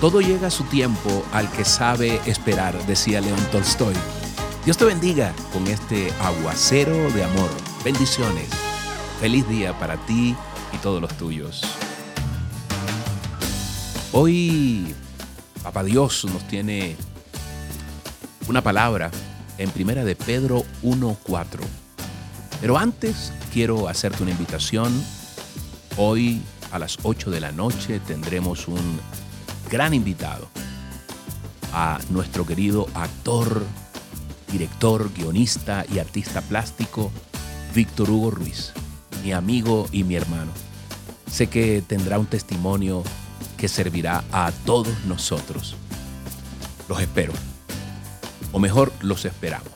Todo llega a su tiempo al que sabe esperar, decía León Tolstoy. Dios te bendiga con este aguacero de amor. Bendiciones. Feliz día para ti y todos los tuyos. Hoy, Papá Dios nos tiene una palabra en primera de Pedro 1.4. Pero antes quiero hacerte una invitación. Hoy a las 8 de la noche tendremos un gran invitado a nuestro querido actor, director, guionista y artista plástico, Víctor Hugo Ruiz, mi amigo y mi hermano. Sé que tendrá un testimonio que servirá a todos nosotros. Los espero. O mejor, los esperamos.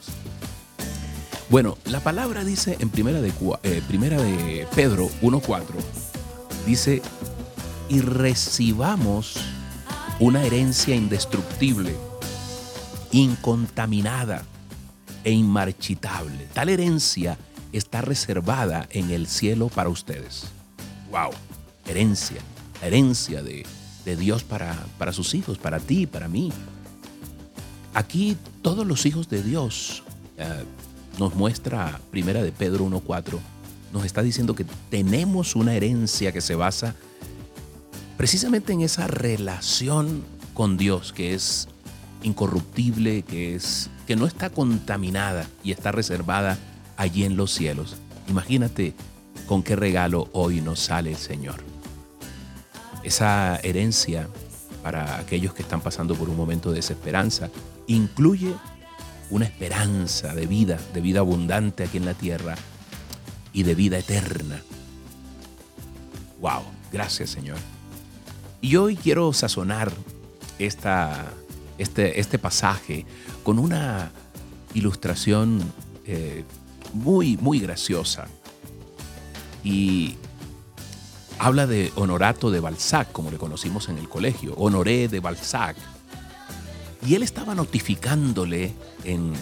Bueno, la palabra dice en primera de, eh, primera de Pedro 1.4, dice, y recibamos una herencia indestructible, incontaminada e inmarchitable. Tal herencia está reservada en el cielo para ustedes. ¡Wow! Herencia, herencia de, Dios para, para sus hijos, para ti, para mí. Aquí todos los hijos de Dios, eh, nos muestra Primera de Pedro 1.4, nos está diciendo que tenemos una herencia que se basa precisamente en esa relación con Dios que es incorruptible, que es que no está contaminada y está reservada allí en los cielos. Imagínate con qué regalo hoy nos sale el Señor. Esa herencia para aquellos que están pasando por un momento de desesperanza incluye una esperanza de vida, de vida abundante aquí en la tierra y de vida eterna. Wow, gracias Señor. Y hoy quiero sazonar esta, este, este pasaje con una ilustración eh, muy, muy graciosa. Y habla de Honorato de Balzac, como le conocimos en el colegio, Honoré de Balzac. Y él estaba notificándole en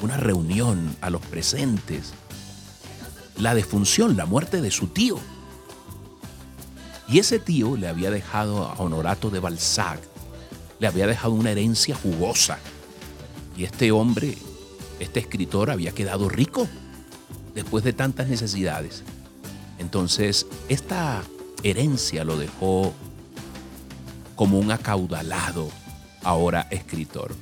una reunión a los presentes la defunción, la muerte de su tío. Y ese tío le había dejado a Honorato de Balzac, le había dejado una herencia jugosa. Y este hombre, este escritor, había quedado rico después de tantas necesidades. Entonces, esta herencia lo dejó como un acaudalado ahora escritor.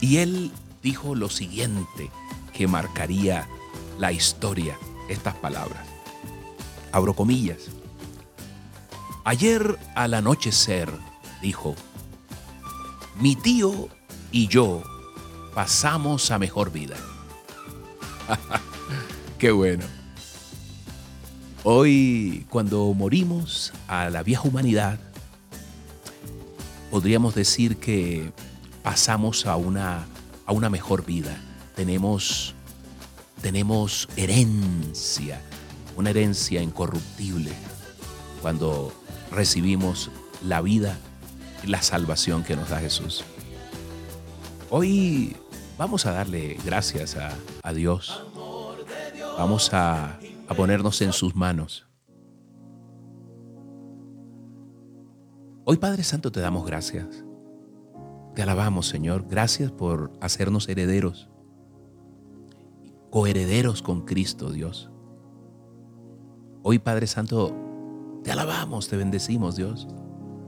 Y él dijo lo siguiente que marcaría la historia, estas palabras. Abro comillas. Ayer al anochecer, dijo, mi tío y yo pasamos a mejor vida. Qué bueno. Hoy, cuando morimos a la vieja humanidad, podríamos decir que pasamos a una, a una mejor vida. Tenemos, tenemos herencia, una herencia incorruptible. Cuando recibimos la vida y la salvación que nos da Jesús. Hoy vamos a darle gracias a, Dios. Vamos a, a ponernos en sus manos. Hoy Padre Santo te damos gracias. Te alabamos Señor. Gracias por hacernos herederos. Coherederos con Cristo Dios. Hoy Padre Santo te alabamos, te bendecimos, Dios.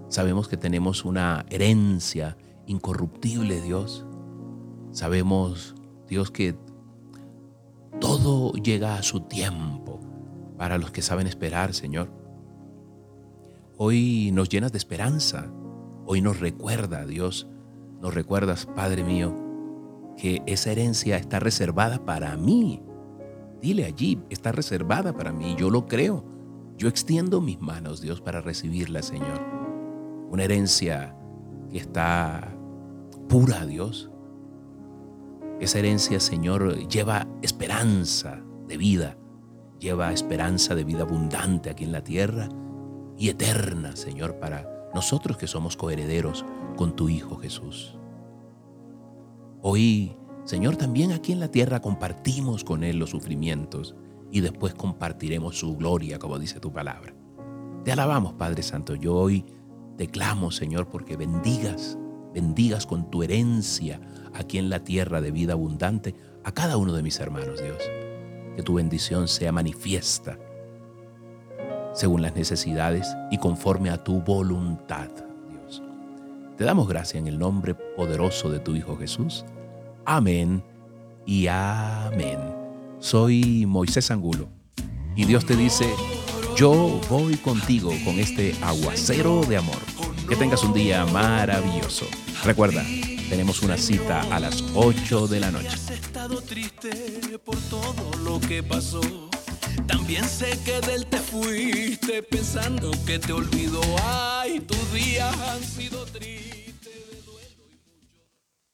Sabemos que tenemos una herencia incorruptible, Dios. Sabemos, Dios, que todo llega a su tiempo para los que saben esperar, Señor. Hoy nos llenas de esperanza. Hoy nos recuerda, Dios, nos recuerdas, Padre mío, que esa herencia está reservada para mí. Dile allí, está reservada para mí. Yo lo creo. Yo extiendo mis manos, Dios, para recibirla, Señor. Una herencia que está pura, Dios. Esa herencia, Señor, lleva esperanza de vida, lleva esperanza de vida abundante aquí en la tierra y eterna, Señor, para nosotros que somos coherederos con tu Hijo Jesús. Hoy, Señor, también aquí en la tierra compartimos con Él los sufrimientos y después compartiremos su gloria, como dice tu palabra. Te alabamos, Padre Santo. Yo hoy Te clamo, Señor, porque bendigas, bendigas con tu herencia aquí en la tierra de vida abundante a cada uno de mis hermanos, Dios. Que tu bendición sea manifiesta según las necesidades y conforme a tu voluntad, Dios. Te damos gracias en el nombre poderoso de tu Hijo Jesús. Amén y amén. Soy Moisés Angulo y Dios te dice, yo voy contigo con este aguacero de amor. Que tengas un día maravilloso. Recuerda, tenemos una cita a las 8 de la noche. También sé que te fuiste pensando que te olvidó. Tus días han sido tristes.